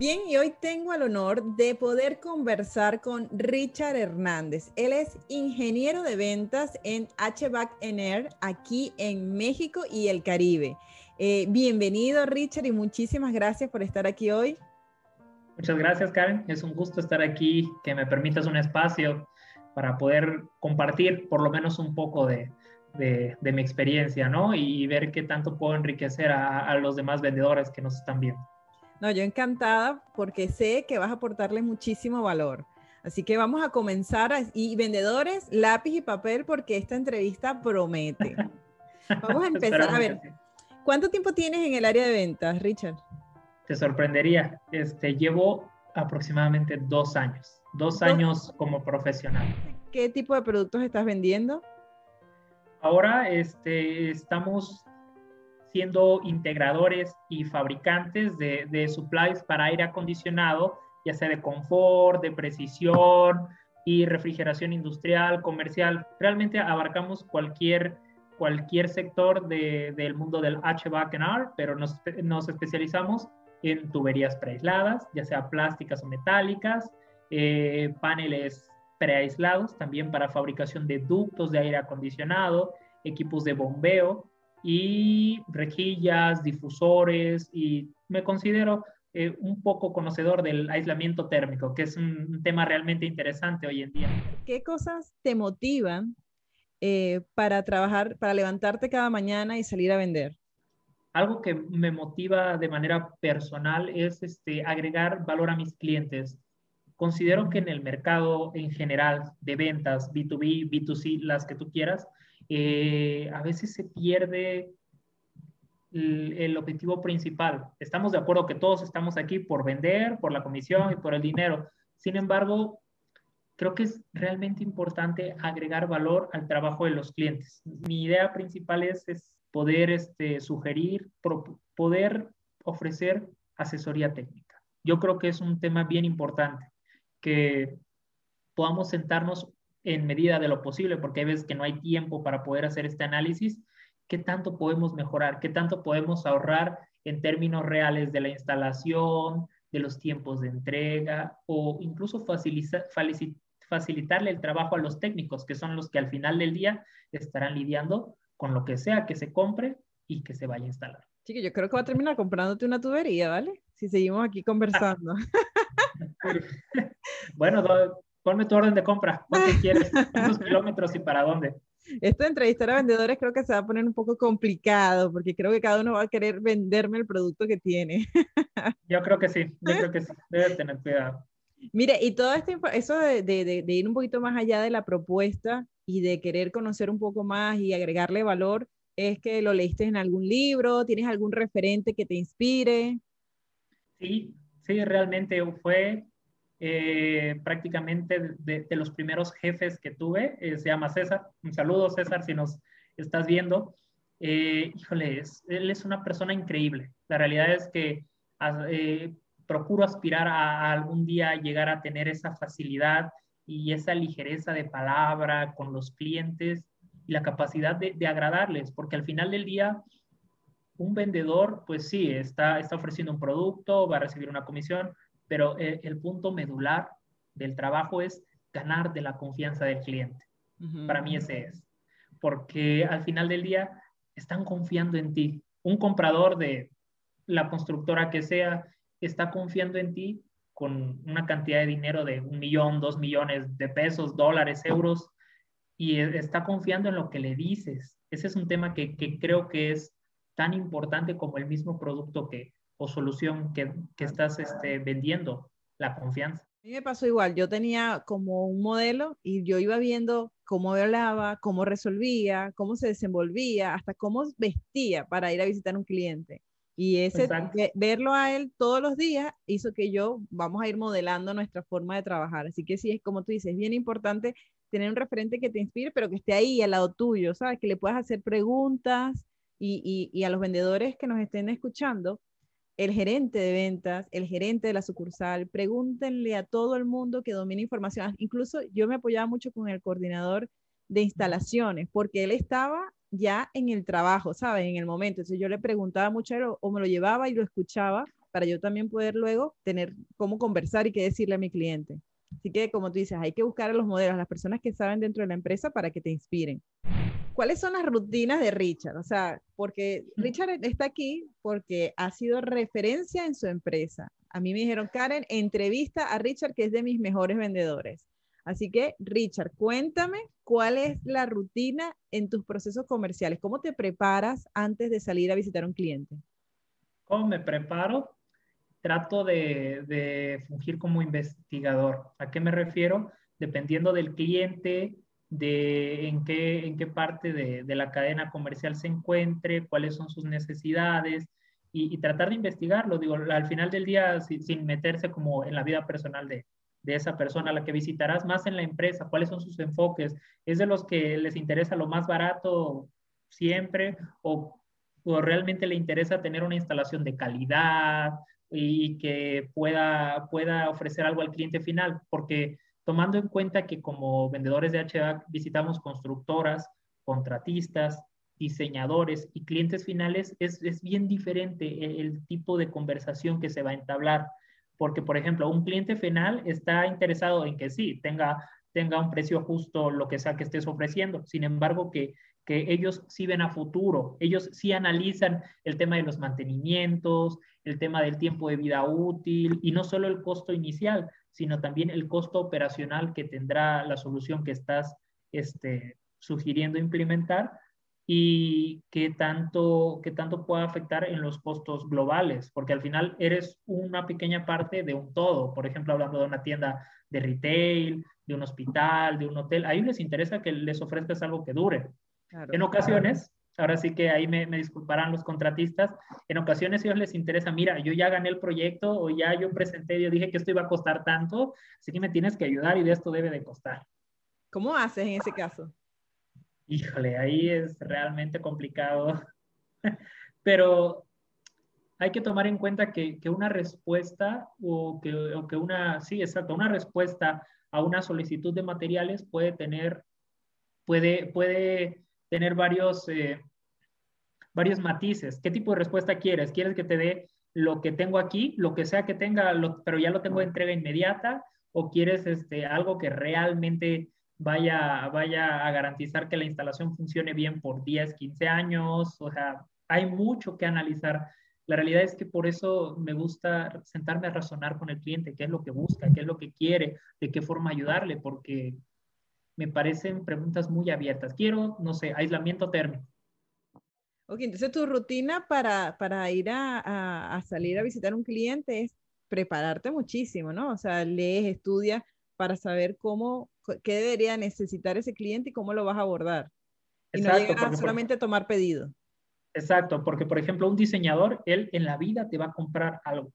Bien, y hoy tengo el honor de poder conversar con Richard Hernández. Él es ingeniero de ventas en HVAC Air aquí en México y el Caribe. Eh, bienvenido, Richard, y muchísimas gracias por estar aquí hoy. Muchas gracias, Karen. Es un gusto estar aquí, que me permitas un espacio para poder compartir por lo menos un poco de, mi experiencia, ¿no? Y, ver qué tanto puedo enriquecer a los demás vendedores que nos están viendo. No, yo encantada porque sé que vas a aportarle muchísimo valor. Así que vamos a comenzar. y vendedores, lápiz y papel porque esta entrevista promete. Vamos a empezar. A ver, ¿cuánto tiempo tienes en el área de ventas, Richard? Te sorprendería. Este, llevo aproximadamente dos años. Dos años como profesional. ¿Qué tipo de productos estás vendiendo? Ahora este, estamos siendo integradores y fabricantes de, de supplies para aire acondicionado, ya sea de confort, de precisión y refrigeración industrial, comercial. Realmente abarcamos cualquier, cualquier sector de, del mundo del HVAC&R, pero nos, nos especializamos en tuberías preaisladas, ya sea plásticas o metálicas, eh, paneles preaislados también para fabricación de ductos de aire acondicionado, equipos de bombeo, y rejillas, difusores y me considero eh, un poco conocedor del aislamiento térmico, que es un, tema realmente interesante hoy en día. ¿Qué cosas te motivan eh, para trabajar, para levantarte cada mañana y salir a vender? Algo que me motiva de manera personal es este, agregar valor a mis clientes. Considero que en el mercado en general de ventas, B2B, B2C, las que tú quieras, eh, a veces se pierde el, objetivo principal. Estamos de acuerdo que todos estamos aquí por vender, por la comisión y por el dinero. Sin embargo, creo que es realmente importante agregar valor al trabajo de los clientes. Mi idea principal es, poder este, sugerir, poder ofrecer asesoría técnica. Yo creo que es un tema bien importante, que podamos sentarnos en medida de lo posible, porque hay veces que no hay tiempo para poder hacer este análisis, qué tanto podemos mejorar, qué tanto podemos ahorrar en términos reales de la instalación, de los tiempos de entrega o incluso facilitarle el trabajo a los técnicos, que son los que al final del día estarán lidiando con lo que sea que se compre y que se vaya a instalar. Sí, yo creo que va a terminar comprándote una tubería, ¿vale? Si seguimos aquí conversando. bueno, ponme tu orden de compra, ¿cuánto quieres? ¿Cuántos kilómetros y para dónde? Esto de entrevistar a vendedores creo que se va a poner un poco complicado porque creo que cada uno va a querer venderme el producto que tiene. Yo creo que sí, yo creo que sí, debe tener cuidado. Mire, y todo esto, eso de, de, de, ir un poquito más allá de la propuesta y de querer conocer un poco más y agregarle valor, es que lo leíste en algún libro, tienes algún referente que te inspire. Sí, sí, realmente fue eh, prácticamente de, los primeros jefes que tuve, eh, se llama César. Un saludo, César, si nos estás viendo. Eh, híjole, él es una persona increíble. La realidad es que procuro aspirar a, algún día llegar a tener esa facilidad y esa ligereza de palabra con los clientes y la capacidad de, de agradarles, porque al final del día un vendedor, pues sí, está, está ofreciendo un producto, va a recibir una comisión, pero eh, el, punto medular del trabajo es ganar de la confianza del cliente. Para mí ese es. Porque al final del día están confiando en ti. Un comprador de la constructora que sea está confiando en ti con una cantidad de dinero de un millón, dos millones de pesos, dólares, euros, y e, está confiando en lo que le dices. Ese es un tema que, que creo que es tan importante como el mismo producto que, o solución que, que estás este, vendiendo, la confianza. A mí me pasó igual, yo tenía como un modelo y yo iba viendo cómo hablaba, cómo resolvía, cómo se desenvolvía, hasta cómo vestía para ir a visitar un cliente. Y ese verlo a él todos los días hizo que yo vamos a ir modelando nuestra forma de trabajar. Así que sí, es como tú dices, es bien importante tener un referente que te inspire, pero que esté ahí al lado tuyo, ¿sabes? Que le puedas hacer preguntas y, y, a los vendedores que nos estén escuchando, el gerente de ventas, el gerente de la sucursal, pregúntenle a todo el mundo que domine información. Incluso yo me apoyaba mucho con el coordinador de instalaciones, porque él estaba ya en el trabajo, ¿sabes? En el momento. Entonces yo le preguntaba mucho o me lo llevaba y lo escuchaba para yo también poder luego tener cómo conversar y qué decirle a mi cliente. Así que, como tú dices, hay que buscar a los modelos, a las personas que saben dentro de la empresa para que te inspiren. ¿Cuáles son las rutinas de Richard? O sea, porque Richard está aquí porque ha sido referencia en su empresa. A mí me dijeron, Karen, entrevista a Richard, que es de mis mejores vendedores. Así que, Richard, cuéntame cuál es la rutina en tus procesos comerciales. ¿Cómo te preparas antes de salir a visitar a un cliente? ¿Cómo me preparo? Trato de, fungir como investigador. ¿A qué me refiero? Dependiendo del cliente, de en qué, en qué parte de, la cadena comercial se encuentre, cuáles son sus necesidades y, tratar de investigarlo. Digo, al final del día, sin meterse como en la vida personal de, de esa persona a la que visitarás, más en la empresa, cuáles son sus enfoques, es de los que les interesa lo más barato siempre o, realmente le interesa tener una instalación de calidad y que pueda, pueda ofrecer algo al cliente final, porque tomando en cuenta que como vendedores de HVAC visitamos constructoras, contratistas, diseñadores y clientes finales, es, es bien diferente el, tipo de conversación que se va a entablar porque, por ejemplo, un cliente final está interesado en que sí, tenga, tenga un precio justo lo que sea que estés ofreciendo. Sin embargo, que, que ellos sí ven a futuro, ellos sí analizan el tema de los mantenimientos, el tema del tiempo de vida útil y no solo el costo inicial, sino también el costo operacional que tendrá la solución que estás este, sugiriendo implementar y qué tanto, qué tanto puede afectar en los costos globales, porque al final eres una pequeña parte de un todo. Por ejemplo, hablando de una tienda de retail, de un hospital, de un hotel, a ellos les interesa que les ofrezcas algo que dure. En ocasiones, ahora sí que ahí me, me, disculparán los contratistas, en ocasiones a ellos les interesa, mira, yo ya gané el proyecto o ya yo presenté, yo dije que esto iba a costar tanto, así que me tienes que ayudar y de esto debe de costar. ¿Cómo haces en ese caso? híjole, ahí es realmente complicado. Pero hay que tomar en cuenta que, una respuesta o que, o que, una, sí, exacto, una respuesta a una solicitud de materiales puede tener, puede, puede tener varios, eh, varios matices. ¿Qué tipo de respuesta quieres? ¿Quieres que te dé lo que tengo aquí, lo que sea que tenga, pero ya lo tengo de entrega inmediata? ¿O quieres este, algo que realmente vaya, vaya a garantizar que la instalación funcione bien por 10, 15 años. O sea, hay mucho que analizar. La realidad es que por eso me gusta sentarme a razonar con el cliente, qué es lo que busca, qué es lo que quiere, de qué forma ayudarle, porque me parecen preguntas muy abiertas. Quiero, no sé, aislamiento térmico. Ok, entonces tu rutina para, para ir a, a, salir a visitar un cliente es prepararte muchísimo, ¿no? O sea, lees, estudias para saber cómo, qué debería necesitar ese cliente y cómo lo vas a abordar. Y no llegar solamente a tomar pedido. Exacto, porque por ejemplo un diseñador, él en la vida te va a comprar algo.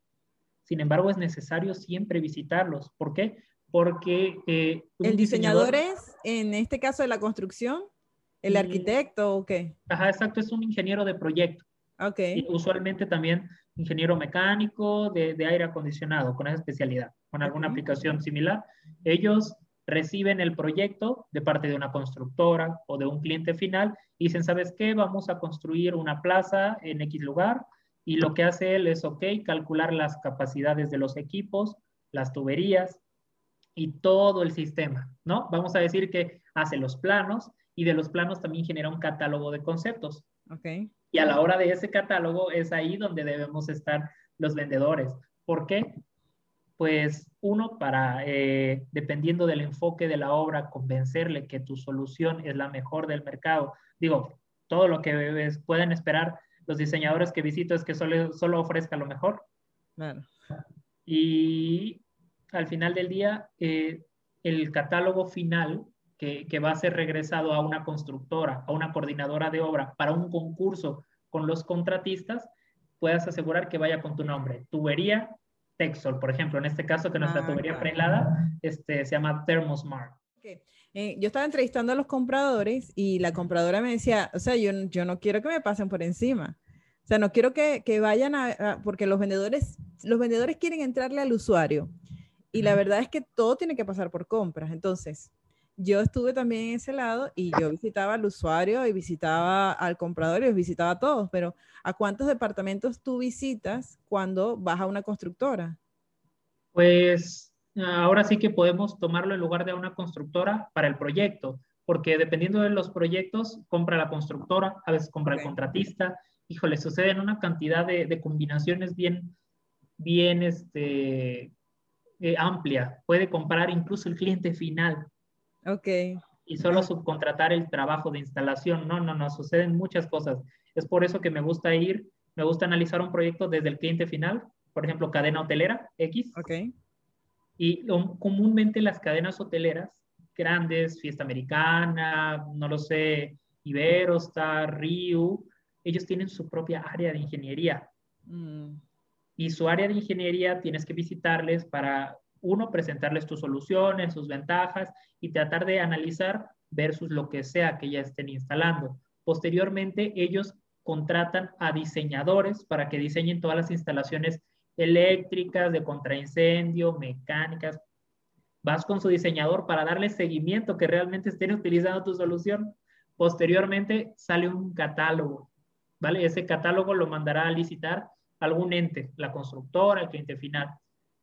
Sin embargo, es necesario siempre visitarlos. ¿Por qué? Porque... Eh, ¿El diseñador, es, en este caso de la construcción, el arquitecto o qué? Ajá, exacto, es un ingeniero de proyecto. Ok. Y usualmente también ingeniero mecánico de, de aire acondicionado, con esa especialidad con alguna aplicación similar, ellos reciben el proyecto de parte de una constructora o de un cliente final y dicen, ¿sabes qué? Vamos a construir una plaza en X lugar y lo que hace él es, ok, calcular las capacidades de los equipos, las tuberías y todo el sistema, ¿no? Vamos a decir que hace los planos y de los planos también genera un catálogo de conceptos. Ok. Y a la hora de ese catálogo es ahí donde debemos estar los vendedores. ¿Por qué? pues uno, para, eh, dependiendo del enfoque de la obra, convencerle que tu solución es la mejor del mercado. Digo, todo lo que pueden esperar los diseñadores que visito es que solo, solo ofrezca lo mejor. Y al final del día, eh, el catálogo final que, que va a ser regresado a una constructora, a una coordinadora de obra para un concurso con los contratistas, puedas asegurar que vaya con tu nombre. Tubería Texol, por ejemplo, en este caso que nuestra Ah, tubería claro. prehelada este, se llama Thermosmart. Eh, yo estaba entrevistando a los compradores y la compradora me decía, o sea, yo, yo no quiero que me pasen por encima. O sea, no quiero que, que vayan a, a- porque los vendedores, los vendedores quieren entrarle al usuario. Y la verdad es que todo tiene que pasar por compras. Entonces, yo estuve también en ese lado y yo visitaba al usuario y visitaba al comprador y los visitaba a todos. Pero, ¿a cuántos departamentos tú visitas cuando vas a una constructora? Pues ahora sí que podemos tomarlo en lugar de una constructora para el proyecto, porque dependiendo de los proyectos, compra la constructora, a veces compra el contratista. Híjole, suceden una cantidad de, de combinaciones bien, bien este, eh, amplia. Puede comprar incluso el cliente final Ok. y solo subcontratar el trabajo de instalación. No, no, no, suceden muchas cosas. Es por eso que me gusta ir, me gusta analizar un proyecto desde el cliente final, por ejemplo, cadena hotelera X, Ok. y lo- comúnmente las cadenas hoteleras grandes, Fiesta Americana, no lo sé, Iberostar, Riu, ellos tienen su propia área de ingeniería. Mm, Y su área de ingeniería tienes que visitarles para, uno, presentarles tus soluciones, sus ventajas y tratar de analizar versus lo que sea que ya estén instalando. Posteriormente, ellos contratan a diseñadores para que diseñen todas las instalaciones eléctricas, de contraincendio, mecánicas. Vas con su diseñador para darle seguimiento que realmente estén utilizando tu solución. Posteriormente sale un catálogo, ¿vale? Ese catálogo lo mandará a licitar algún ente, la constructora, el cliente final.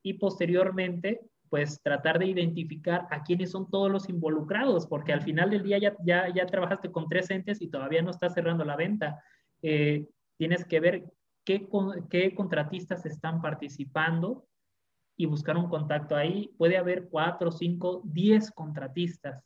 Y posteriormente, pues tratar de identificar a quiénes son todos los involucrados, porque al final del día ya, ya, ya trabajaste con tres entes y todavía no estás cerrando la venta. Eh, tienes que ver qué, qué contratistas están participando y buscar un contacto ahí. Puede haber cuatro, cinco, diez contratistas.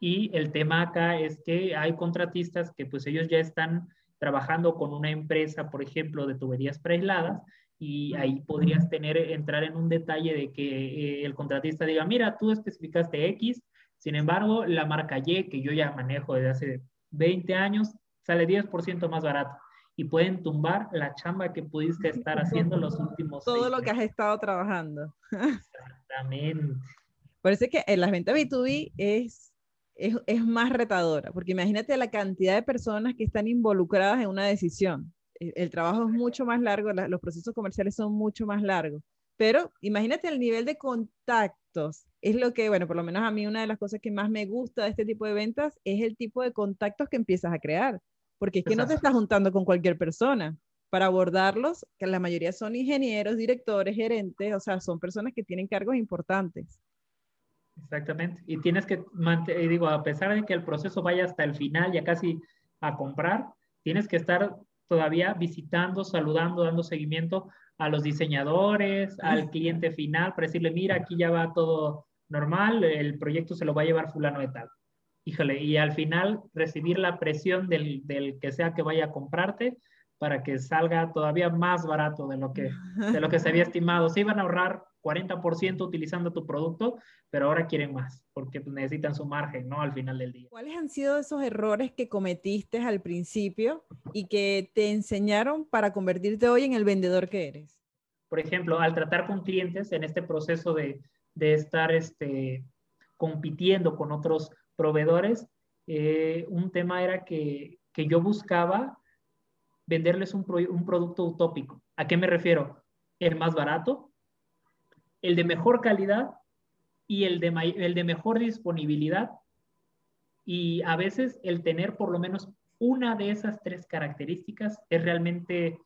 Y el tema acá es que hay contratistas que pues ellos ya están trabajando con una empresa, por ejemplo, de tuberías preaisladas, y ahí podrías tener, entrar en un detalle de que eh, el contratista diga, mira, tú especificaste X, sin embargo, la marca Y, que yo ya manejo desde hace 20 años, sale 10% más barato. Y pueden tumbar la chamba que pudiste estar haciendo los últimos Todo seis lo que has estado trabajando. Exactamente. Parece que en las ventas B2B es, es, es más retadora, porque imagínate la cantidad de personas que están involucradas en una decisión. El, el trabajo es mucho más largo, la- los procesos comerciales son mucho más largos, pero imagínate el nivel de contactos. Es lo que, bueno, por lo menos a mí una de las cosas que más me gusta de este tipo de ventas es el tipo de contactos que empiezas a crear, porque es que no te estás juntando con cualquier persona. Para abordarlos, que la mayoría son ingenieros, directores, gerentes, o sea, son personas que tienen cargos importantes. Exactamente. Y tienes que mantener, digo, a pesar de que el proceso vaya hasta el final, ya casi a comprar, tienes que estar todavía visitando, saludando, dando seguimiento a los diseñadores, al cliente final, para decirle, mira, aquí ya va todo normal, el proyecto se lo va a llevar fulano de tal. Híjole, y al final recibir la presión del, del que sea que vaya a comprarte para que salga todavía más barato de lo que, de lo que se había estimado. Se iban a ahorrar 40% utilizando tu producto, pero ahora quieren más, porque pues, necesitan su margen, ¿no? Al final del día. ¿Cuáles han sido esos errores que cometiste al principio y que te enseñaron para convertirte hoy en el vendedor que eres? Por ejemplo, al tratar con clientes en este proceso de, de estar este, compitiendo con otros proveedores, eh, un tema era que, que yo buscaba venderles un, pro, un producto utópico. ¿A qué me refiero? El más barato, el de mejor calidad y el de, el de mejor disponibilidad. Y a veces el tener por lo menos una de esas tres características es realmente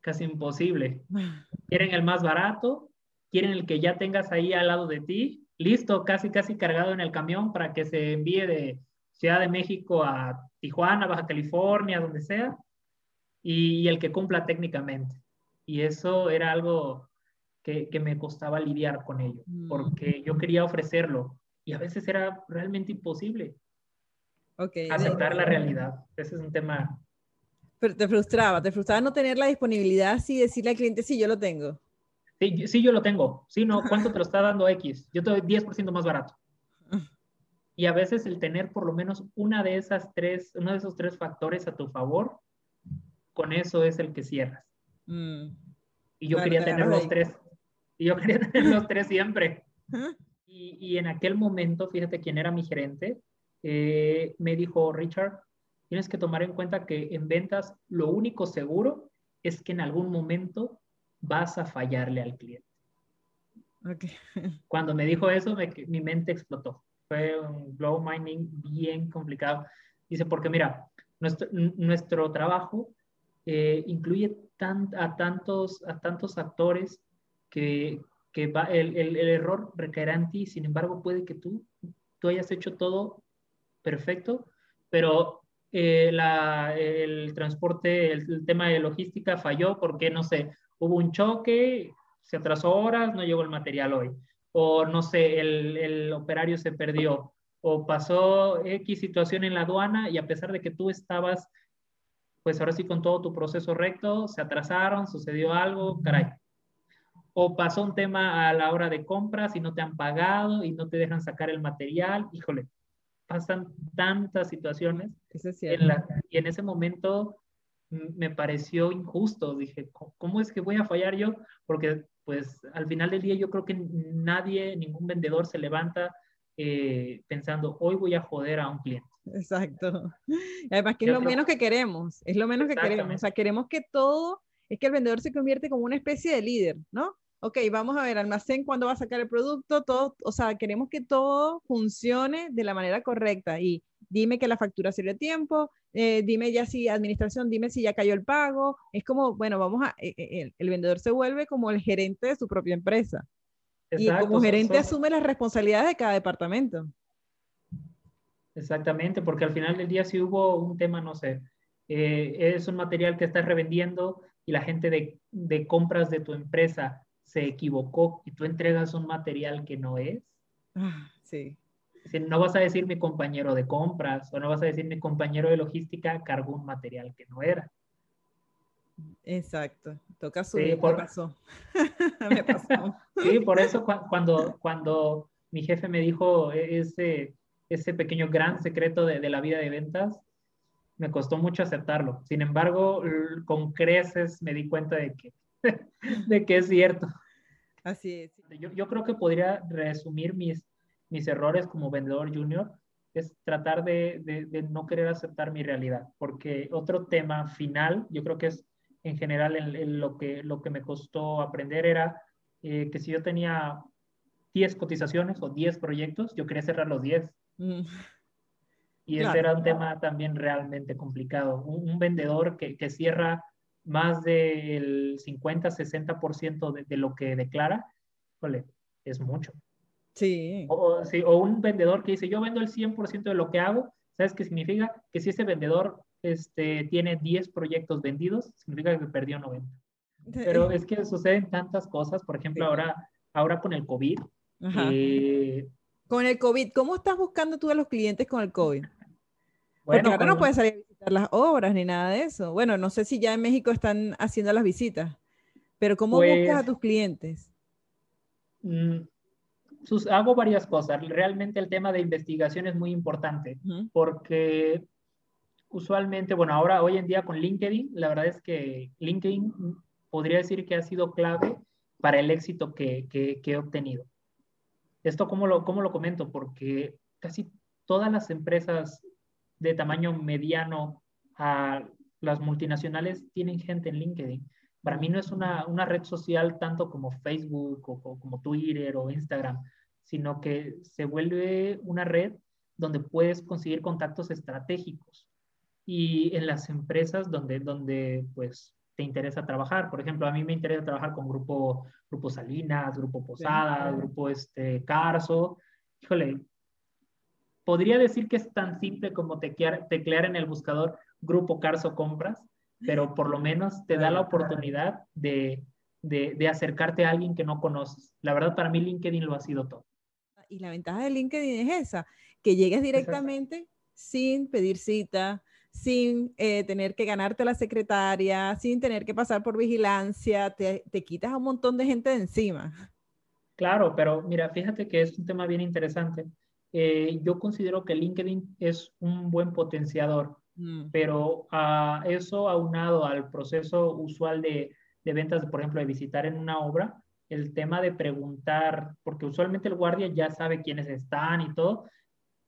casi imposible. Quieren el más barato, quieren el que ya tengas ahí al lado de ti, listo, casi, casi cargado en el camión para que se envíe de Ciudad de México a Tijuana, Baja California, donde sea, y, y el que cumpla técnicamente. Y eso era algo que, que, me costaba lidiar con ello, porque yo quería ofrecerlo y a veces era realmente imposible okay. aceptar la realidad. Ese es un tema. Pero te frustraba, te frustraba no tener la disponibilidad así decirle al cliente, sí, yo lo tengo. Sí, sí, yo lo tengo. Sí, no, ¿cuánto te lo está dando X? Yo te doy 10% más barato. Y a veces el tener por lo menos una de esas tres, uno de esos tres factores a tu favor, con eso es el que cierras. Mm. Y yo quería tener los tres. Y yo quería tener los tres siempre. Y, y, en aquel momento, fíjate quién era mi gerente, eh, me dijo, Richard, tienes que tomar en cuenta que en ventas lo único seguro es que en algún momento vas a fallarle al cliente. Okay. Cuando me dijo eso, mi mente explotó. Fue un blow mining bien complicado. Dice, porque mira, nuestro, nuestro trabajo eh, incluye a, tantos, a tantos actores que, que va, el, el, el, error recaerá en ti. Sin embargo, puede que tú, tú hayas hecho todo perfecto, pero eh, la, el transporte, el, tema de logística falló porque, no sé, hubo un choque, se atrasó horas, no llegó el material hoy. O, no sé, el, el operario se perdió. O pasó X situación en la aduana y a pesar de que tú estabas, pues ahora sí con todo tu proceso recto, se atrasaron, sucedió algo, caray. O pasó un tema a la hora de compras y no te han pagado y no te dejan sacar el material, híjole, pasan tantas situaciones. en la, y en ese momento me pareció injusto. Dije, ¿cómo es que voy a fallar yo? Porque pues al final del día yo creo que nadie, ningún vendedor se levanta eh, pensando, hoy voy a joder a un cliente. Exacto. Además que es lo menos que queremos, es lo menos que queremos. O sea, queremos que todo, es que el vendedor se convierte como una especie de líder, ¿no? Ok, vamos a ver, almacén, cuándo va a sacar el producto, todo, o sea, queremos que todo funcione de la manera correcta y dime que la factura sirve a tiempo, eh, dime ya si administración, dime si ya cayó el pago, es como, bueno, vamos a, eh, eh, el, vendedor se vuelve como el gerente de su propia empresa. y como gerente asume las responsabilidades de cada departamento. Exactamente, porque al final del día si hubo un tema, no sé, es un material que estás revendiendo y la gente de, de compras de tu empresa se equivocó y tú entregas un material que no es. Ah, sí. No vas a decir mi compañero de compras o no vas a decir mi compañero de logística cargó un material que no era. Exacto. Toca su sí, por... pasó. me pasó. sí, por eso cuando, cuando mi jefe me dijo e-, ese, ese pequeño gran secreto de, de la vida de ventas, me costó mucho aceptarlo. Sin embargo, con creces me di cuenta de que de que es cierto. Así es. Yo, yo, creo que podría resumir mis, mis errores como vendedor junior, es tratar de, de, no querer aceptar mi realidad, porque otro tema final, yo creo que es en general en, lo, que, lo que me costó aprender era eh, que si yo tenía 10 cotizaciones o 10 proyectos, yo quería cerrar los 10. Mm. Y ese era un tema también realmente complicado. Un, un vendedor que, que cierra más del 50-60% de, de lo que declara, es mucho. Sí. O, sí. o un vendedor que dice, yo vendo el 100% de lo que hago, ¿sabes qué significa? Que si ese vendedor este, tiene 10 proyectos vendidos, significa que perdió 90. Pero es que suceden tantas cosas, por ejemplo, ahora, ahora con el COVID. Eh, con el COVID, ¿cómo estás buscando tú a los clientes con el COVID? Bueno, Porque ahora no puedes salir a visitar las obras ni nada de eso. Bueno, no sé si ya en México están haciendo las visitas, pero ¿cómo buscas a pues tus clientes? Mm, hago varias cosas. Realmente el tema de investigación es muy importante porque usualmente, bueno, ahora hoy en día con LinkedIn, la verdad es que LinkedIn podría decir que ha sido clave para el éxito que, que, que he obtenido. Esto, ¿cómo lo, ¿cómo lo comento? Porque casi todas las empresas de tamaño mediano a las multinacionales tienen gente en LinkedIn. Para mí no es una, una red social tanto como Facebook o, como Twitter o Instagram, sino que se vuelve una red donde puedes conseguir contactos estratégicos y en las empresas donde, donde pues te interesa trabajar. Por ejemplo, a mí me interesa trabajar con Grupo, grupo Salinas, Grupo Posada, Grupo este, Carso. Híjole, podría decir que es tan simple como teclear, teclear en el buscador Grupo Carso Compras, pero por lo menos te da la oportunidad de, de, acercarte a alguien que no conoces. La verdad, para mí LinkedIn lo ha sido todo. Y la ventaja de LinkedIn es esa, que llegues directamente sin pedir cita, sin eh, tener que ganarte la secretaria, sin tener que pasar por vigilancia, te, te quitas a un montón de gente de encima. Claro, pero mira, fíjate que es un tema bien interesante eh, yo considero que LinkedIn es un buen potenciador Mm. Pero a eso aunado al proceso usual de, de ventas, por ejemplo, de visitar en una obra, el tema de preguntar, porque usualmente el guardia ya sabe quiénes están y todo,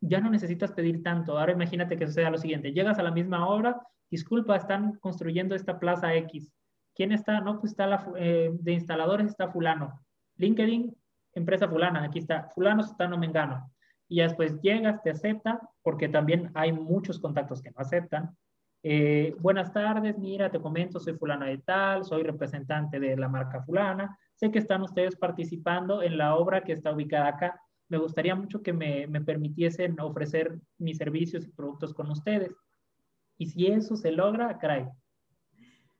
ya no necesitas pedir tanto. Ahora imagínate que suceda lo siguiente, llegas a la misma obra, disculpa, están construyendo esta plaza X. ¿Quién está? No, pues está la, eh, de instaladores está fulano. LinkedIn, empresa fulana, aquí está, fulano está no mengano. Y después llegas, te acepta, porque también hay muchos contactos que no aceptan. Eh, buenas tardes, mira, te comento, soy fulana de tal, soy representante de la marca fulana, sé que están ustedes participando en la obra que está ubicada acá, me gustaría mucho que me, me permitiesen ofrecer mis servicios y productos con ustedes. Y si eso se logra, caray.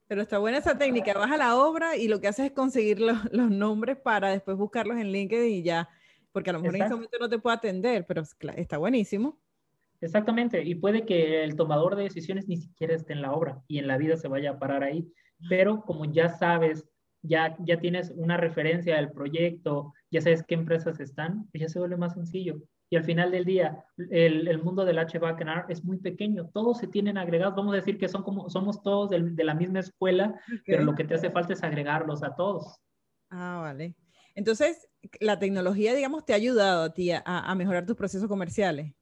Pero está buena esa técnica, vas a la obra y lo que haces es conseguir los, los nombres para después buscarlos en LinkedIn y ya, porque a lo mejor en ese momento no te puedo atender, pero está buenísimo. Exactamente, y puede que el tomador de decisiones ni siquiera esté en la obra y en la vida se vaya a parar ahí, pero como ya sabes, ya, ya tienes una referencia del proyecto, ya sabes qué empresas están, pues ya se vuelve más sencillo. Y al final del día, el, el mundo del HVAC es muy pequeño, todos se tienen agregados, vamos a decir que son como, somos todos de la misma escuela, pero lo que te hace falta es agregarlos a todos. Ah, vale. Entonces, la tecnología, digamos, te ha ayudado a ti a, a mejorar tus procesos comerciales.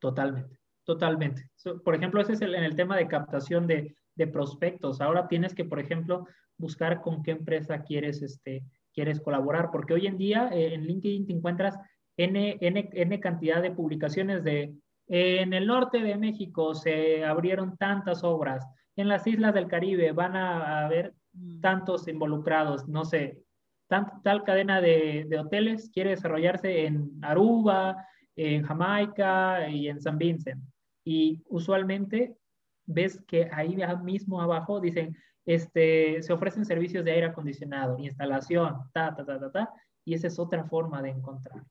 Totalmente, totalmente. por ejemplo, ese es el, en el tema de captación de, de, prospectos. Ahora tienes que, por ejemplo, buscar con qué empresa quieres, este, quieres colaborar, porque hoy en día eh, en LinkedIn te encuentras N, N, N cantidad de publicaciones de en el norte de México se abrieron tantas obras, en las islas del Caribe van a, haber mm. tantos involucrados, no sé, tal cadena de, de, hoteles quiere desarrollarse en Aruba, en Jamaica y en San Vincent. Y usualmente ves que ahí mismo abajo dicen, este, se ofrecen servicios de aire acondicionado, instalación, ta, ta, ta, ta, ta, y esa es otra forma de encontrar.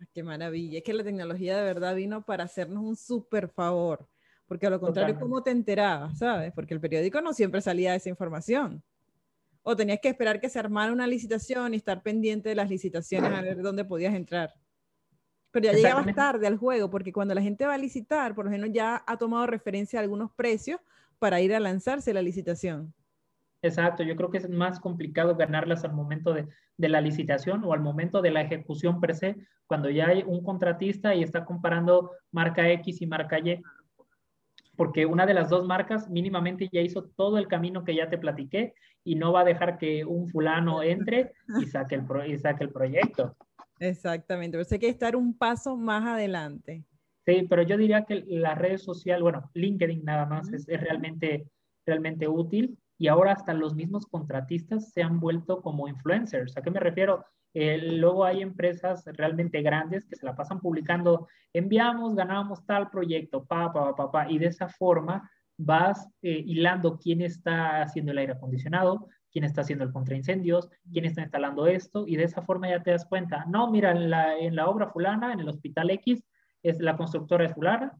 Ah, qué maravilla, es que la tecnología de verdad vino para hacernos un súper favor, porque a lo contrario, ¿cómo te enterabas, sabes? Porque el periódico no siempre salía esa información. O tenías que esperar que se armara una licitación y estar pendiente de las licitaciones a ver dónde podías entrar. Pero ya llegabas tarde al juego, porque cuando la gente va a licitar, por lo menos ya ha tomado referencia a algunos precios para ir a lanzarse la licitación. Exacto, yo creo que es más complicado ganarlas al momento de, de, la licitación o al momento de la ejecución per se, cuando ya hay un contratista y está comparando marca X y marca Y, porque una de las dos marcas mínimamente ya hizo todo el camino que ya te platiqué y no va a dejar que un fulano entre y saque el, y saque el proyecto. Exactamente, pero hay que estar un paso más adelante. Sí, pero yo diría que las redes sociales, bueno, LinkedIn nada más es, realmente, realmente útil y ahora hasta los mismos contratistas se han vuelto como influencers. ¿A qué me refiero? Eh, luego hay empresas realmente grandes que se la pasan publicando, enviamos, ganamos tal proyecto, pa, pa, pa, pa, y de esa forma vas eh, hilando quién está haciendo el aire acondicionado, quién está haciendo el contraincendios, quién está instalando esto, y de esa forma ya te das cuenta, no, mira, en la, en la obra fulana, en el hospital X, es la constructora es fulana,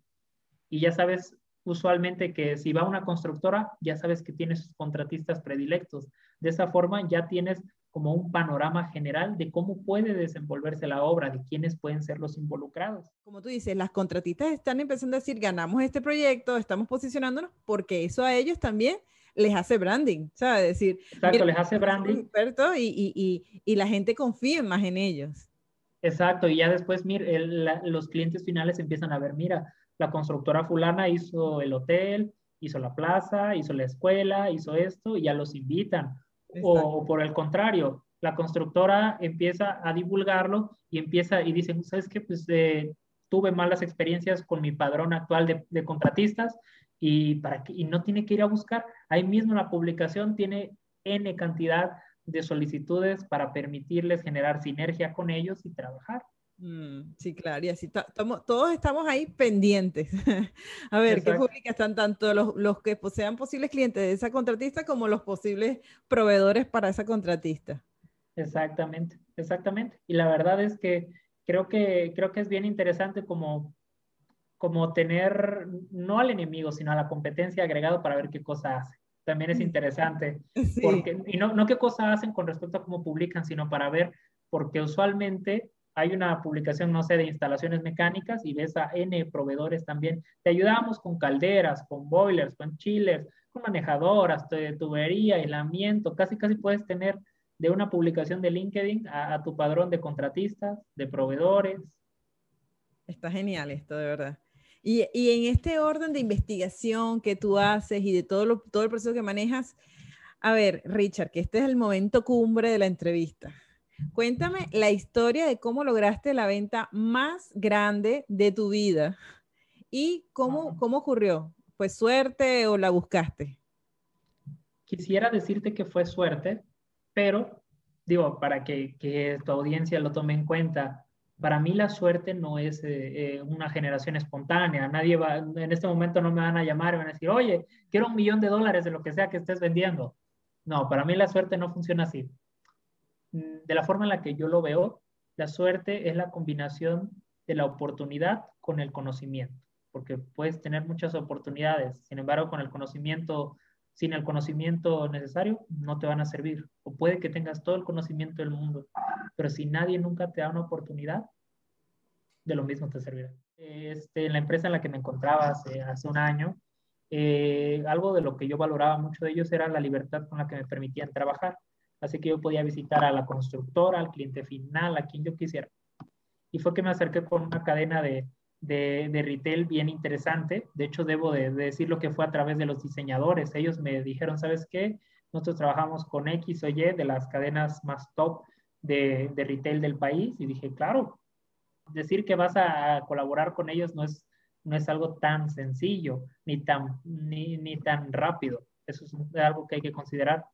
y ya sabes usualmente que si va una constructora, ya sabes que tienes contratistas predilectos. De esa forma ya tienes como un panorama general de cómo puede desenvolverse la obra, de quiénes pueden ser los involucrados. Como tú dices, las contratistas están empezando a decir, ganamos este proyecto, estamos posicionándonos, porque eso a ellos también les hace branding, ¿sabes? decir, Exacto, les hace branding. y, y, y, y, la gente confía más en ellos. Exacto, y ya después, mira, los clientes finales empiezan a ver, mira, la constructora fulana hizo el hotel, hizo la plaza, hizo la escuela, hizo esto, y ya los invitan. O, por el contrario, la constructora empieza a divulgarlo y empieza y dicen, ¿sabes qué? Pues eh, tuve malas experiencias con mi padrón actual de, de contratistas, y, para que, y no tiene que ir a buscar. Ahí mismo la publicación tiene N cantidad de solicitudes para permitirles generar sinergia con ellos y trabajar. Mm, sí, claro, y así todos estamos ahí pendientes. a ver, ¿qué pública están tanto los, los, que sean posibles clientes de esa contratista como los posibles proveedores para esa contratista? Exactamente, exactamente. Y la verdad es que creo que, creo que es bien interesante como como tener no al enemigo, sino a la competencia agregado para ver qué cosa hace. También es interesante. Porque, y no, no qué cosa hacen con respecto a cómo publican, sino para ver, porque usualmente hay una publicación, no sé, de instalaciones mecánicas y ves a N proveedores también. Te ayudamos con calderas, con boilers, con chillers, con manejadoras, tubería, aislamiento. Casi, casi puedes tener de una publicación de LinkedIn a, tu padrón de contratistas, de proveedores. Está genial esto, de verdad. Y, en este orden de investigación que tú haces y de todo el proceso que manejas, a ver, Richard, que este es el momento cumbre de la entrevista. Cuéntame la historia de cómo lograste la venta más grande de tu vida y cómo, cómo ocurrió. ¿Fue suerte o la buscaste? Quisiera decirte que fue suerte, pero digo, para que, que tu audiencia lo tome en cuenta, para mí la suerte no es eh, eh, una generación espontánea. Nadie va, en este momento no me van a llamar y van a decir, oye, quiero un millón de dólares de lo que sea que estés vendiendo. No, para mí la suerte no funciona así. De la forma en la que yo lo veo, la suerte es la combinación de la oportunidad con el conocimiento, porque puedes tener muchas oportunidades, sin embargo, con el conocimiento, sin el conocimiento necesario, no te van a servir. O puede que tengas todo el conocimiento del mundo, pero si nadie nunca te da una oportunidad, de lo mismo te servirá. Este, en la empresa en la que me encontraba hace, hace un año, eh, algo de lo que yo valoraba mucho de ellos era la libertad con la que me permitían trabajar. Así que yo podía visitar a la constructora, al cliente final, a quien yo quisiera. Y fue que me acerqué con una cadena de, de, de retail bien interesante. De hecho, debo de, decir lo que fue a través de los diseñadores. Ellos me dijeron, ¿sabes qué? Nosotros trabajamos con X o Y de las cadenas más top de, de retail del país. Y dije, claro, decir que vas a colaborar con ellos no es, no es algo tan sencillo ni tan, ni, ni tan rápido. Eso es algo que hay que considerar.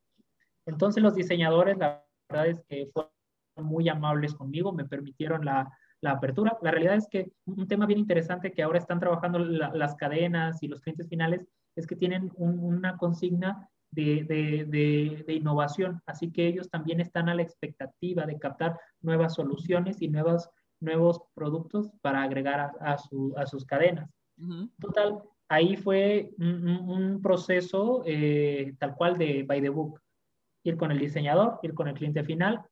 Entonces los diseñadores, la verdad es que fueron muy amables conmigo, me permitieron la, la apertura. La realidad es que un tema bien interesante que ahora están trabajando las cadenas y los clientes finales es que tienen una consigna de, de, de, innovación, así que ellos también están a la expectativa de captar nuevas soluciones y nuevos, nuevos productos para agregar a, a, su, a sus cadenas. Total, ahí fue un, un proceso eh, tal cual de by the book ir con el diseñador, ir con el cliente final,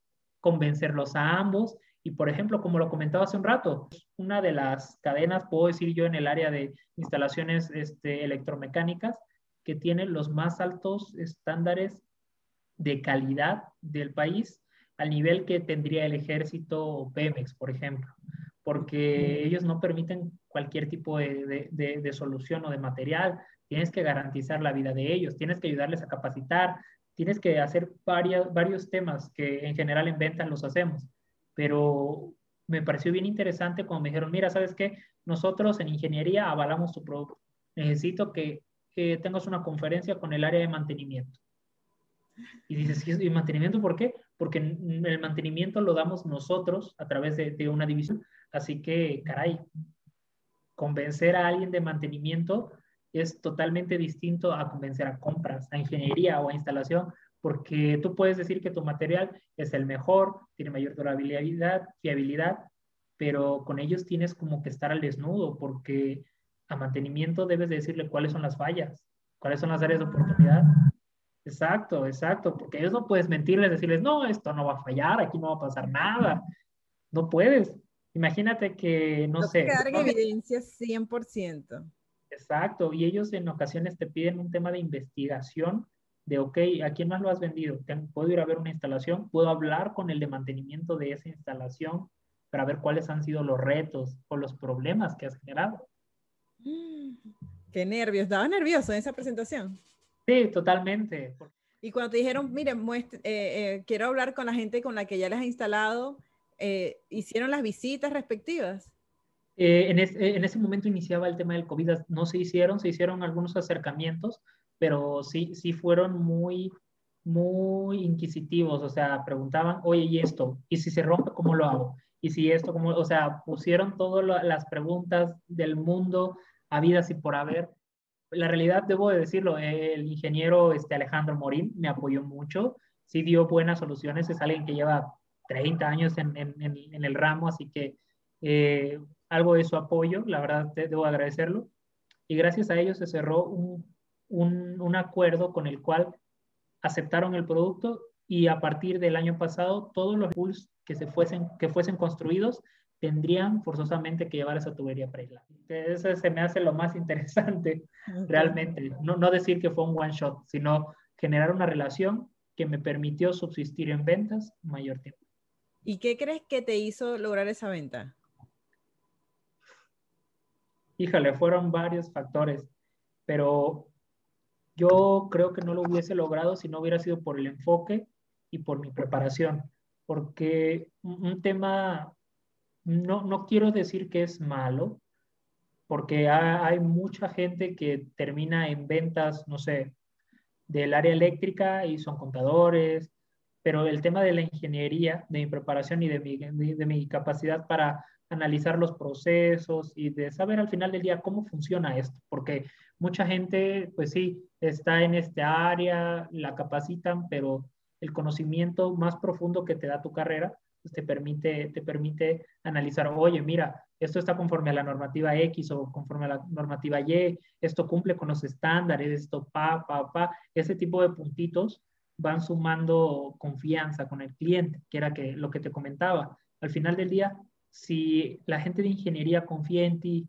convencerlos a ambos. Y por ejemplo, como lo comentaba hace un rato, una de las cadenas, puedo decir yo, en el área de instalaciones este, electromecánicas, que tiene los más altos estándares de calidad del país, al nivel que tendría el ejército Pemex, por ejemplo, porque ellos no permiten cualquier tipo de, de, de, solución o de material, tienes que garantizar la vida de ellos, tienes que ayudarles a capacitar, tienes que hacer varias, varios temas que en general en ventas los hacemos, pero me pareció bien interesante cuando me dijeron, mira, ¿sabes qué? Nosotros en ingeniería avalamos tu producto. Necesito que, que tengas una conferencia con el área de mantenimiento. Y dices, ¿y mantenimiento por qué? Porque el mantenimiento lo damos nosotros a través de, de una división. Así que, caray, convencer a alguien de mantenimiento es totalmente distinto a convencer a compras, a ingeniería o a instalación, porque tú puedes decir que tu material es el mejor, tiene mayor durabilidad, fiabilidad, pero con ellos tienes como que estar al desnudo, porque a mantenimiento debes decirle cuáles son las fallas, cuáles son las áreas de oportunidad. Exacto, exacto, porque ellos no puedes mentirles, decirles, no, esto no va a fallar, aquí no va a pasar nada. No puedes. Imagínate que, no, no sé. En evidencia 100%. Exacto, y ellos en ocasiones te piden un tema de investigación de, ok, ¿a quién más lo has vendido? ¿Puedo ir a ver una instalación? ¿Puedo hablar con el de mantenimiento de esa instalación para ver cuáles han sido los retos o los problemas que has generado? Qué nervios, estaba nervioso en esa presentación. Sí, totalmente. Y cuando te dijeron, miren, eh, eh, quiero hablar con la gente con la que ya les ha instalado, eh, ¿hicieron las visitas respectivas? Eh, en, en, ese momento iniciaba el tema del COVID, no se hicieron, se hicieron algunos acercamientos, pero sí, sí fueron muy, muy inquisitivos, o sea, preguntaban, oye, ¿y esto? ¿Y si se rompe, cómo lo hago? ¿Y si esto, cómo? O sea, pusieron todas las preguntas del mundo, habidas y por haber. La realidad, debo de decirlo, el ingeniero este, Alejandro Morín me apoyó mucho, sí dio buenas soluciones, es alguien que lleva 30 años en, en, en el ramo, así que eh, algo de su apoyo, la verdad debo agradecerlo. Y gracias a ellos se cerró un, un, un acuerdo con el cual aceptaron el producto y a partir del año pasado todos los pools que, se fuesen, que fuesen construidos tendrían forzosamente que llevar esa tubería preaislada. Eso se me hace lo más interesante realmente. No, no decir que fue un one shot, sino generar una relación que me permitió subsistir en ventas mayor tiempo. ¿Y qué crees que te hizo lograr esa venta? Híjole, fueron varios factores, pero yo creo que no lo hubiese logrado si no hubiera sido por el enfoque y por mi preparación, porque un tema, no, no quiero decir que es malo, porque hay mucha gente que termina en ventas, no sé, del área eléctrica y son contadores, pero el tema de la ingeniería, de mi preparación y de mi, de, mi capacidad para analizar los procesos y de saber al final del día cómo funciona esto, porque mucha gente, pues sí, está en esta área, la capacitan, pero el conocimiento más profundo que te da tu carrera pues te, permite, te permite analizar, oye, mira, esto está conforme a la normativa X o conforme a la normativa Y, esto cumple con los estándares, esto pa, pa, pa, ese tipo de puntitos van sumando confianza con el cliente, que era que, lo que te comentaba. Al final del día, si la gente de ingeniería confía en ti,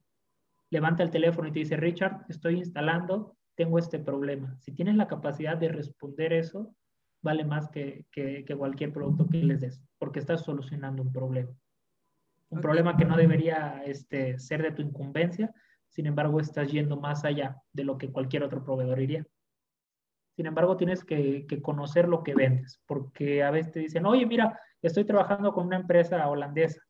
levanta el teléfono y te dice, Richard, estoy instalando, tengo este problema. Si tienes la capacidad de responder eso, vale más que, que, cualquier producto que les des, porque estás solucionando un problema. Un problema que no debería este, ser de tu incumbencia, sin embargo, estás yendo más allá de lo que cualquier otro proveedor iría. Sin embargo, tienes que, conocer lo que vendes, porque a veces te dicen, oye, mira, estoy trabajando con una empresa holandesa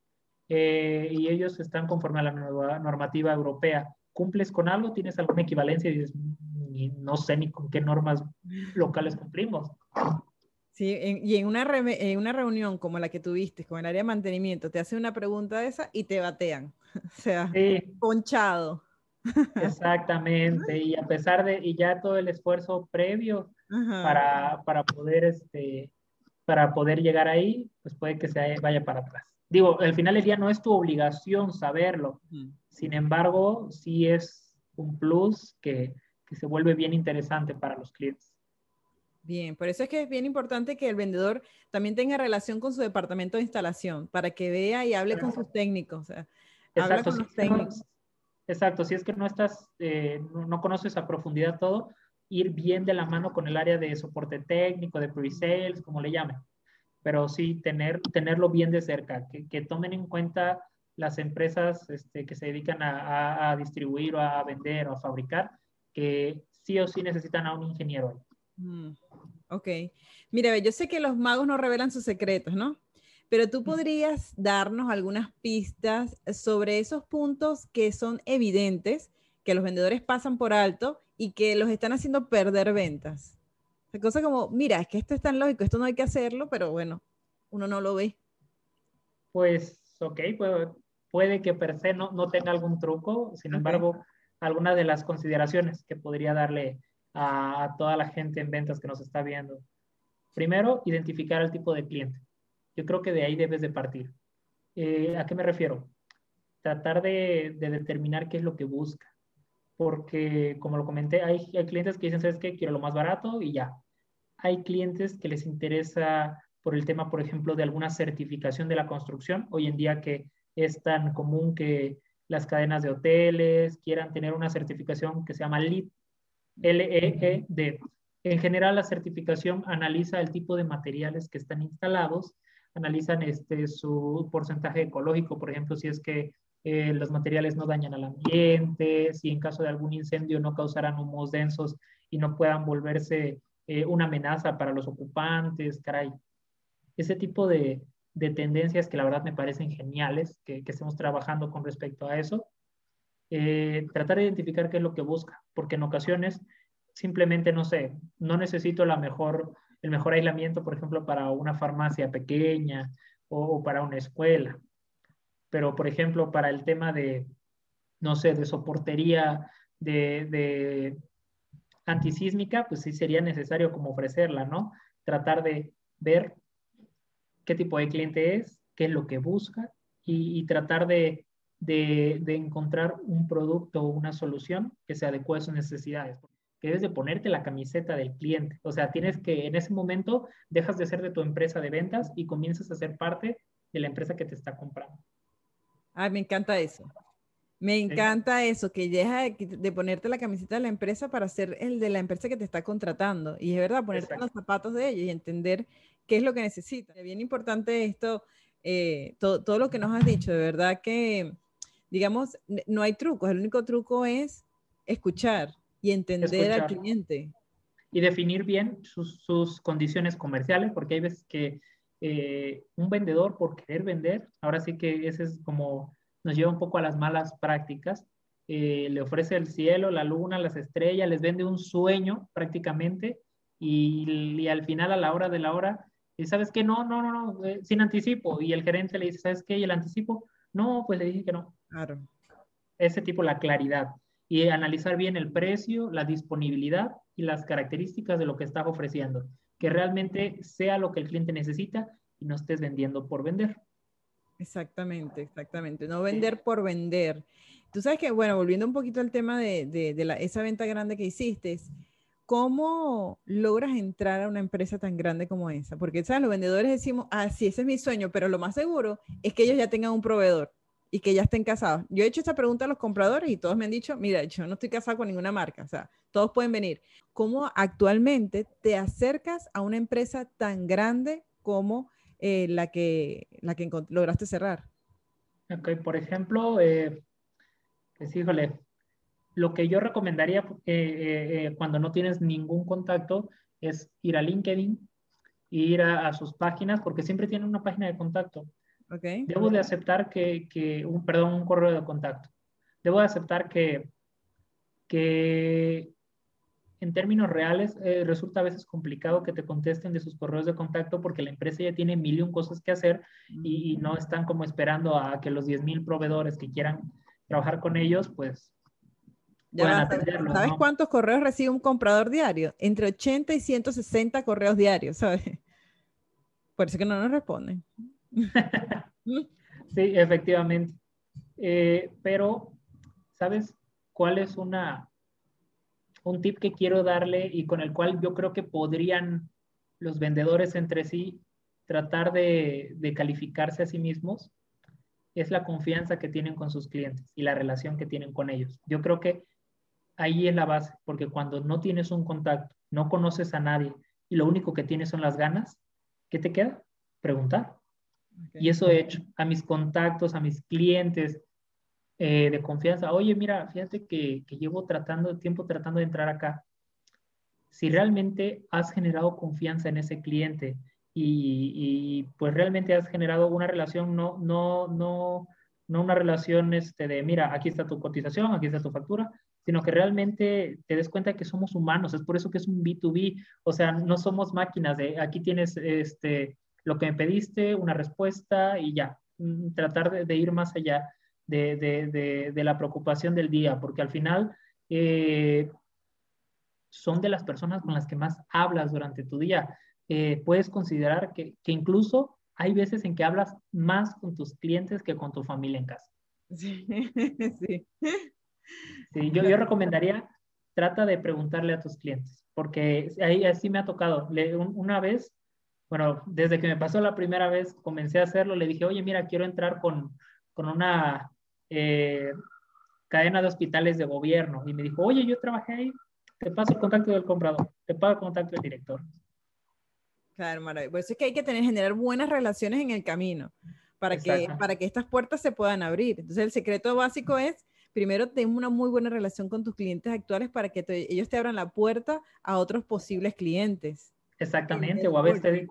eh, y ellos están conforme a la nueva normativa europea. ¿Cumples con algo? ¿Tienes alguna equivalencia? Y dices, mm, no sé ni con qué normas locales cumplimos. Sí, y en una, en una reunión como la que tuviste con el área de mantenimiento, te hace una pregunta de esa y te batean. O sea, ponchado. Exactamente, y a pesar de, y ya todo el esfuerzo previo para, para, poder, este, para poder llegar ahí, pues puede que se vaya para atrás. Digo, al final del día no es tu obligación saberlo, sin embargo, sí es un plus que, que se vuelve bien interesante para los clientes. Bien, por eso es que es bien importante que el vendedor también tenga relación con su departamento de instalación, para que vea y hable con sus técnicos. O sea, Exacto, con los técnicos. Exacto, si es que no estás, eh, no, conoces a profundidad todo, ir bien de la mano con el área de soporte técnico, de pre-sales, como le llamen. Pero sí, tener, tenerlo bien de cerca, que, que tomen en cuenta las empresas este, que se dedican a, a, distribuir o a vender o a fabricar, que sí o sí necesitan a un ingeniero. Mm, ok. Mira, yo sé que los magos no revelan sus secretos, ¿no? Pero tú podrías darnos algunas pistas sobre esos puntos que son evidentes, que los vendedores pasan por alto y que los están haciendo perder ventas. Cosa como, mira, es que esto es tan lógico, esto no hay que hacerlo, pero bueno, uno no lo ve. Pues, ok, puede, que per se no, no tenga algún truco, sin embargo, algunas de las consideraciones que podría darle a, a toda la gente en ventas que nos está viendo. Primero, identificar el tipo de cliente. Yo creo que de ahí debes de partir. Eh, ¿A qué me refiero? Tratar de, determinar qué es lo que busca. Porque, como lo comenté, hay, hay clientes que dicen, ¿sabes qué? Quiero lo más barato y ya. Hay clientes que les interesa por el tema, por ejemplo, de alguna certificación de la construcción. Hoy en día que es tan común que las cadenas de hoteles quieran tener una certificación que se llama LEED, L-E-E-D. En general, la certificación analiza el tipo de materiales que están instalados analizan este, su porcentaje ecológico, por ejemplo, si es que eh, los materiales no dañan al ambiente, si en caso de algún incendio no causarán humos densos y no puedan volverse eh, una amenaza para los ocupantes, caray. Ese tipo de, de, tendencias que la verdad me parecen geniales, que, que estemos trabajando con respecto a eso. Eh, tratar de identificar qué es lo que busca, porque en ocasiones simplemente, no sé, no necesito la mejor el mejor aislamiento, por ejemplo, para una farmacia pequeña o, para una escuela. Pero, por ejemplo, para el tema de, no sé, de soportería, de, de antisísmica, pues sí sería necesario como ofrecerla, ¿no? Tratar de ver qué tipo de cliente es, qué es lo que busca y, tratar de, de, de, encontrar un producto o una solución que se adecue a sus necesidades. que debes de ponerte la camiseta del cliente. O sea, tienes que en ese momento dejas de ser de tu empresa de ventas y comienzas a ser parte de la empresa que te está comprando. Ay, me encanta eso. Me encanta eso, que deja de, ponerte la camiseta de la empresa para ser el de la empresa que te está contratando. Y es verdad, ponerte los zapatos de ellos y entender qué es lo que necesitas. Es bien importante esto, eh, todo, todo, lo que nos has dicho, de verdad que, digamos, no hay trucos, el único truco es escuchar y entender al cliente. Y definir bien sus, sus, condiciones comerciales, porque hay veces que eh, un vendedor por querer vender, ahora sí que ese es como nos lleva un poco a las malas prácticas. Eh, le ofrece el cielo, la luna, las estrellas, les vende un sueño prácticamente y, al final a la hora de la hora, y ¿sabes qué? No, no, no, no, eh, sin anticipo. Y el gerente le dice, ¿sabes qué? ¿Y el anticipo? No, pues le dije que no. Claro. Ese tipo, la claridad. Y analizar bien el precio, la disponibilidad y las características de lo que estás ofreciendo. Que realmente sea lo que el cliente necesita y no estés vendiendo por vender. Exactamente, exactamente. No vender por vender. Tú sabes que, bueno, volviendo un poquito al tema de, de, la, esa venta grande que hiciste, ¿cómo logras entrar a una empresa tan grande como esa? Porque, ¿sabes? Los vendedores decimos, ah, sí, ese es mi sueño, pero lo más seguro es que ellos ya tengan un proveedor y que ya estén casados. Yo he hecho esta pregunta a los compradores y todos me han dicho, mira, yo no estoy casado con ninguna marca, o sea, todos pueden venir. ¿Cómo actualmente te acercas a una empresa tan grande como eh, la que, la que lograste cerrar? Ok, por ejemplo, eh, pues híjole, lo que yo recomendaría eh, eh, cuando no tienes ningún contacto es ir a LinkedIn, ir a, sus páginas, porque siempre tienen una página de contacto. Okay. Debo de aceptar que, que, un, perdón, un correo de contacto. Debo de aceptar que, que en términos reales, eh, resulta a veces complicado que te contesten de sus correos de contacto porque la empresa ya tiene mil y un cosas que hacer y, no están como esperando a que los 10 mil proveedores que quieran trabajar con ellos, pues puedan atenderlos. ¿Sabes cuántos correos recibe un comprador diario? Entre 80 y 160 correos diarios, ¿sabes? Por eso que no nos responden. sí, efectivamente. Eh, pero, ¿sabes cuál es una, un tip que quiero darle y con el cual yo creo que podrían los vendedores entre sí tratar de, calificarse a sí mismos es la confianza que tienen con sus clientes y la relación que tienen con ellos. Yo creo que ahí es la base, porque cuando no tienes un contacto, no conoces a nadie y lo único que tienes son las ganas, ¿qué te queda? Preguntar. Y eso he hecho a mis contactos, a mis clientes, eh, de confianza. Oye, mira, fíjate que, que llevo tratando, tiempo tratando de entrar acá. Si realmente has generado confianza en ese cliente y, pues realmente has generado una relación, no, no, no, no una relación este, de, mira, aquí está tu cotización, aquí está tu factura, sino que realmente te des cuenta que somos humanos, es por eso que es un B2B, o sea, no somos máquinas de, aquí tienes este, lo que me pediste, una respuesta y ya, mm, tratar de ir más allá de, la preocupación del día, porque al final eh, son de las personas con las que más hablas durante tu día. Eh, puedes considerar que, incluso hay veces en que hablas más con tus clientes que con tu familia en casa. Sí, sí. yo, yo recomendaría, trata de preguntarle a tus clientes, porque ahí así me ha tocado. una vez, bueno, desde que me pasó la primera vez, comencé a hacerlo, le dije, oye, mira, quiero entrar con, con una eh, cadena de hospitales de gobierno y me dijo, oye, yo trabajé ahí, te paso el contacto del comprador, te paso el contacto del director. Claro, maravilloso. Por eso es que hay que tener, generar buenas relaciones en el camino para que, para que estas puertas se puedan abrir. Entonces, el secreto básico es, primero, ten una muy buena relación con tus clientes actuales para que ellos te abran la puerta a otros posibles clientes. Exactamente, o a veces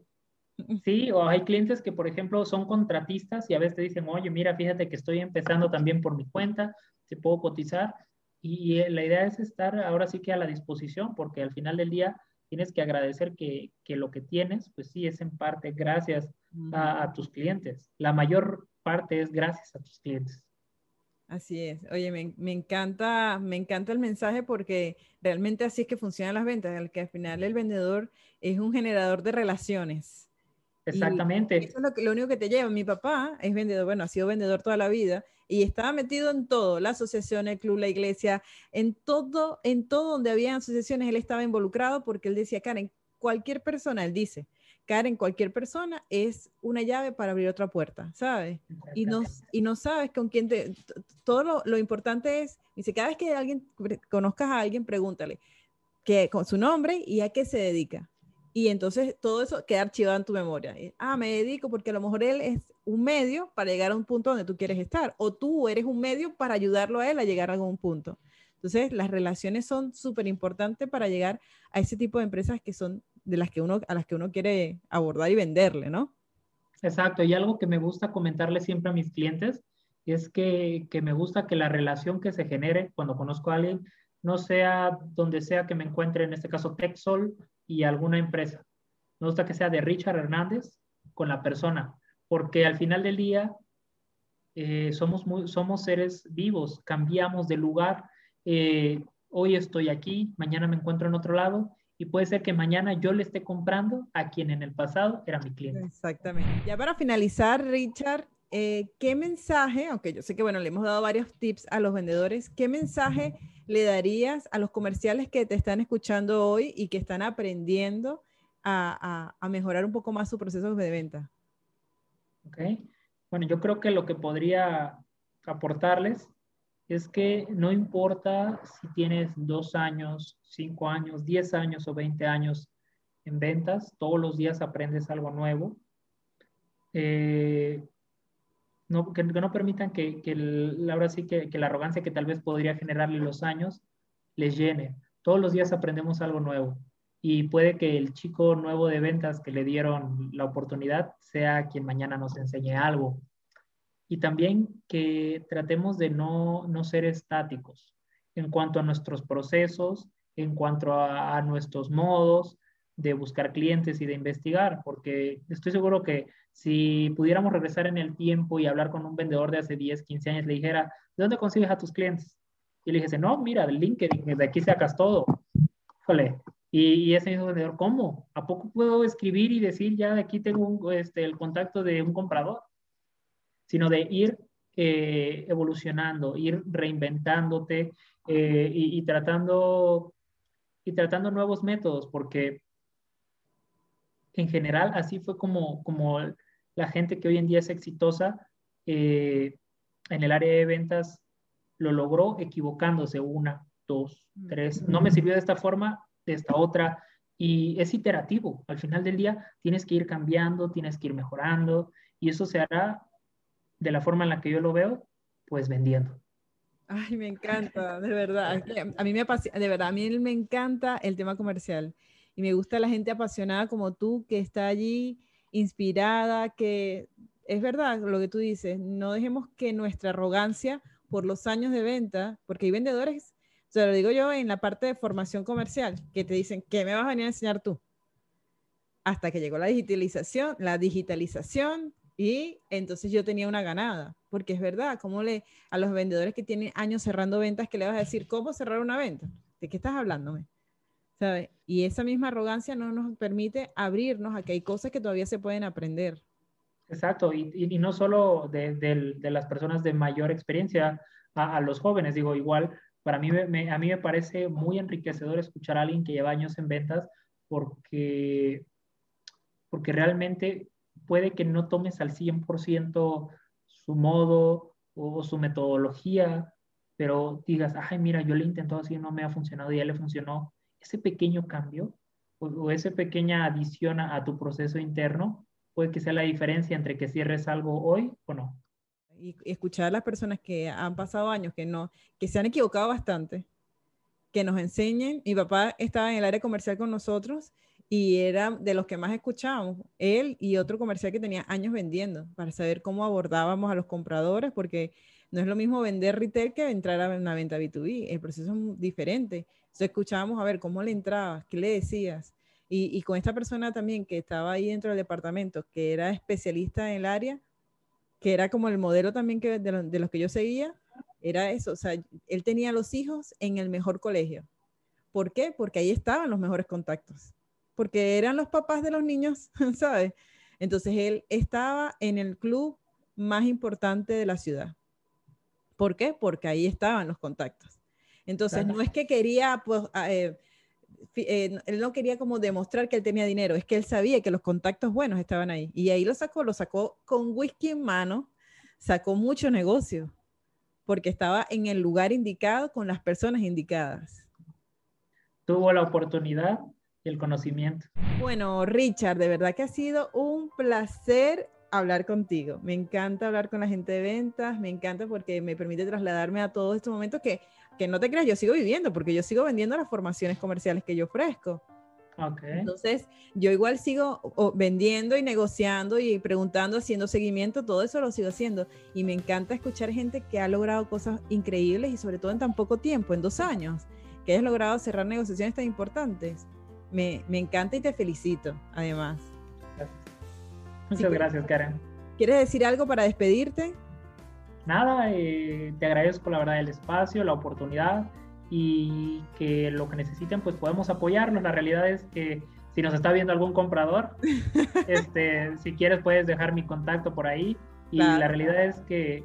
Sí, o hay clientes que, por ejemplo, son contratistas y a veces te dicen, oye, mira, fíjate que estoy empezando también por mi cuenta, te puedo cotizar. Y, la idea es estar ahora sí que a la disposición, porque al final del día tienes que agradecer que, que lo que tienes, pues sí, es en parte gracias a, tus clientes. La mayor parte es gracias a tus clientes. Así es. Oye, me, me, encanta, me encanta el mensaje porque realmente así es que funcionan las ventas, el que al final el vendedor es un generador de relaciones Exactamente. eso es lo, que, lo único que te lleva. Mi papá es vendedor, bueno, ha sido vendedor toda la vida y estaba metido en todo, la asociación, el club, la iglesia, en todo, en todo donde había asociaciones, él estaba involucrado porque él decía, Karen, cualquier persona, él dice, Karen, cualquier persona es una llave para abrir otra puerta, ¿sabes? Y no, y no sabes con quién te... Todo lo, lo importante es, dice, cada vez que alguien conozcas a alguien, pregúntale que, con su nombre y a qué se dedica. Y entonces todo eso queda archivado en tu memoria. Ah, me dedico porque a lo mejor él es un medio para llegar a un punto donde tú quieres estar, o tú eres un medio para ayudarlo a él a llegar a algún punto. Entonces, las relaciones son súper importantes para llegar a ese tipo de empresas que son de las que uno, a las que uno quiere abordar y venderle, ¿no? Exacto, y algo que me gusta comentarle siempre a mis clientes es que, que me gusta que la relación que se genere cuando conozco a alguien no sea donde sea que me encuentre, en este caso Texol y alguna empresa. Me gusta que sea de Richard Hernández con la persona, porque al final del día eh, somos, muy, somos seres vivos, cambiamos de lugar. Eh, hoy estoy aquí, mañana me encuentro en otro lado y puede ser que mañana yo le esté comprando a quien en el pasado era mi cliente. Exactamente. Ya para finalizar, Richard, eh, ¿qué mensaje, aunque yo sé que, bueno, le hemos dado varios tips a los vendedores, ¿qué mensaje le darías a los comerciales que te están escuchando hoy y que están aprendiendo a, mejorar un poco más su proceso de venta? Ok. Bueno, yo creo que lo que podría aportarles es que no importa si tienes dos años, cinco años, diez años o veinte años en ventas, todos los días aprendes algo nuevo. Eh, no, que, no permitan que, la arrogancia que tal vez podría generarle los años les llene. Todos los días aprendemos algo nuevo y puede que el chico nuevo de ventas que le dieron la oportunidad sea quien mañana nos enseñe algo. Y también que tratemos de no, no ser estáticos en cuanto a nuestros procesos, en cuanto a nuestros modos de buscar clientes y de investigar, porque estoy seguro que si pudiéramos regresar en el tiempo y hablar con un vendedor de hace 10, 15 años, le dijera, ¿de dónde consigues a tus clientes? Y le dijese, no, mira, del LinkedIn, de aquí sacas todo. Híjole. Y, y, ese mismo vendedor, ¿cómo? ¿A poco puedo escribir y decir, ya de aquí tengo un, este, el contacto de un comprador? Sino de ir eh, evolucionando, ir reinventándote eh, y, y, tratando, y tratando nuevos métodos, porque en general así fue como, como la gente que hoy en día es exitosa eh, en el área de ventas lo logró equivocándose una, dos, tres. No me sirvió de esta forma, de esta otra. Y es iterativo. Al final del día tienes que ir cambiando, tienes que ir mejorando y eso se hará de la forma en la que yo lo veo, pues vendiendo. Ay, me encanta, de verdad. A mí me apasiona, de verdad, a mí me encanta el tema comercial y me gusta la gente apasionada como tú que está allí inspirada, que es verdad lo que tú dices, no dejemos que nuestra arrogancia por los años de venta, porque hay vendedores, se lo digo yo en la parte de formación comercial, que te dicen, ¿qué me vas a venir a enseñar tú? Hasta que llegó la digitalización, la digitalización y entonces yo tenía una ganada, porque es verdad, como le a los vendedores que tienen años cerrando ventas, que le vas a decir, ¿cómo cerrar una venta? ¿De qué estás hablándome? ¿Sabe? Y esa misma arrogancia no nos permite abrirnos a que hay cosas que todavía se pueden aprender. Exacto, y, y no solo de, de, las personas de mayor experiencia a, a los jóvenes, digo, igual, para mí me, a mí me parece muy enriquecedor escuchar a alguien que lleva años en ventas porque, porque realmente puede que no tomes al 100% su modo o su metodología, pero digas, ay, mira, yo le he intentado así, no me ha funcionado y ya le funcionó, ese pequeño cambio o, o esa pequeña adición a, tu proceso interno puede que sea la diferencia entre que cierres algo hoy o no. Y escuchar a las personas que han pasado años, que, no, que se han equivocado bastante, que nos enseñen. Mi papá estaba en el área comercial con nosotros y era de los que más escuchábamos, él y otro comercial que tenía años vendiendo, para saber cómo abordábamos a los compradores, porque no es lo mismo vender retail que entrar a una venta B2B, el proceso es diferente. Entonces escuchábamos a ver cómo le entrabas, qué le decías. Y, y, con esta persona también que estaba ahí dentro del departamento, que era especialista en el área, que era como el modelo también que, de, lo, de los que yo seguía, era eso. O sea, él tenía los hijos en el mejor colegio. ¿Por qué? Porque ahí estaban los mejores contactos. Porque eran los papás de los niños, ¿sabes? Entonces él estaba en el club más importante de la ciudad. ¿Por qué? Porque ahí estaban los contactos. Entonces no es que quería, pues, eh, eh, él no quería como demostrar que él tenía dinero, es que él sabía que los contactos buenos estaban ahí. Y ahí lo sacó, lo sacó con whisky en mano, sacó mucho negocio, porque estaba en el lugar indicado con las personas indicadas. Tuvo la oportunidad y el conocimiento. Bueno, Richard, de verdad que ha sido un placer hablar contigo. Me encanta hablar con la gente de ventas, me encanta porque me permite trasladarme a todos estos momentos que que no te creas, yo sigo viviendo porque yo sigo vendiendo las formaciones comerciales que yo ofrezco. Okay. Entonces, yo igual sigo vendiendo y negociando y preguntando, haciendo seguimiento, todo eso lo sigo haciendo. Y me encanta escuchar gente que ha logrado cosas increíbles y sobre todo en tan poco tiempo, en dos años, que hayas logrado cerrar negociaciones tan importantes. Me, me encanta y te felicito, además. Gracias. Muchas gracias, Karen. ¿Quieres decir algo para despedirte? nada, eh, te agradezco la verdad el espacio, la oportunidad y que lo que necesiten pues podemos apoyarlos. La realidad es que si nos está viendo algún comprador, este, si quieres puedes dejar mi contacto por ahí y la realidad es que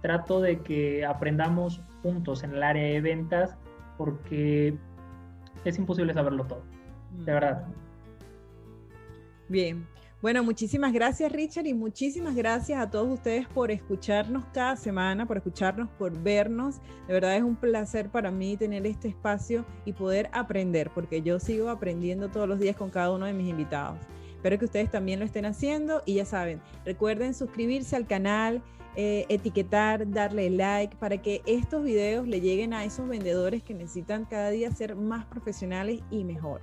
trato de que aprendamos juntos en el área de ventas porque es imposible saberlo todo, de verdad. Bien, bueno, muchísimas gracias Richard y muchísimas gracias a todos ustedes por escucharnos cada semana, por escucharnos, por vernos. De verdad es un placer para mí tener este espacio y poder aprender, porque yo sigo aprendiendo todos los días con cada uno de mis invitados. Espero que ustedes también lo estén haciendo y ya saben, recuerden suscribirse al canal, eh, etiquetar, darle like para que estos videos le lleguen a esos vendedores que necesitan cada día ser más profesionales y mejor.